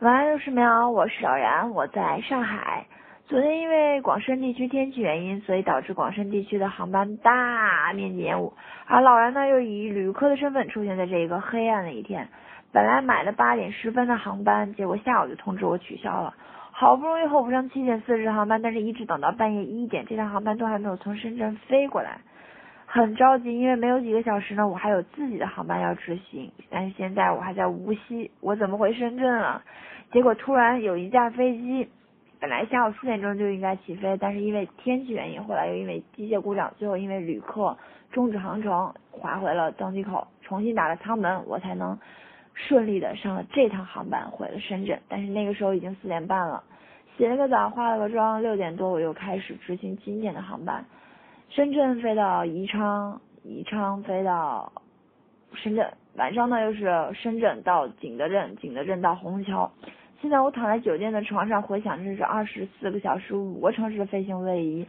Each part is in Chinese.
晚安，六十秒，我是小然，我在上海。昨天因为广深地区天气原因，所以导致广深地区的航班大面积延误，而老然呢又以旅客的身份出现在这一个黑暗的一天。本来买了八点十分的航班，结果下午就通知我取消了。好不容易候补上七点四十航班，但是一直等到半夜一点，这趟航班都还没有从深圳飞过来。很着急，因为没有几个小时呢，我还有自己的航班要执行。但是现在我还在无锡，我怎么回深圳啊？结果突然有一架飞机，本来下午四点钟就应该起飞，但是因为天气原因，后来又因为机械故障，最后因为旅客终止航程，滑回了登机口，重新打了舱门，我才能顺利的上了这趟航班回了深圳。但是那个时候已经四点半了，洗了个澡，化了个妆，六点多我又开始执行今天的航班。深圳飞到宜昌，宜昌飞到深圳，晚上呢又是深圳到景德镇，景德镇到虹桥。现在我躺在酒店的床上，回想这是二十四个小时五个城市的飞行位移，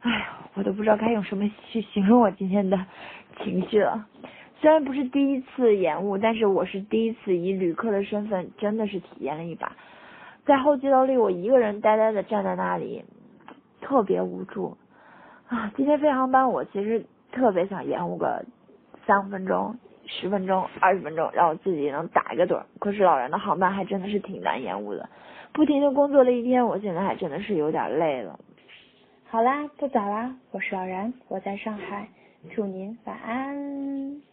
哎呀，我都不知道该用什么去形容我今天的情绪了。虽然不是第一次延误，但是我是第一次以旅客的身份，真的是体验了一把。在候机楼里，我一个人呆呆的站在那里，特别无助。啊，今天飞航班我其实特别想延误个三分钟、十分钟、二十分钟，让我自己能打一个盹。可是老人的航班还真的是挺难延误的，不停的工作了一天，我现在还真的是有点累了。好啦，不早啦，我是老然，我在上海，祝您晚安。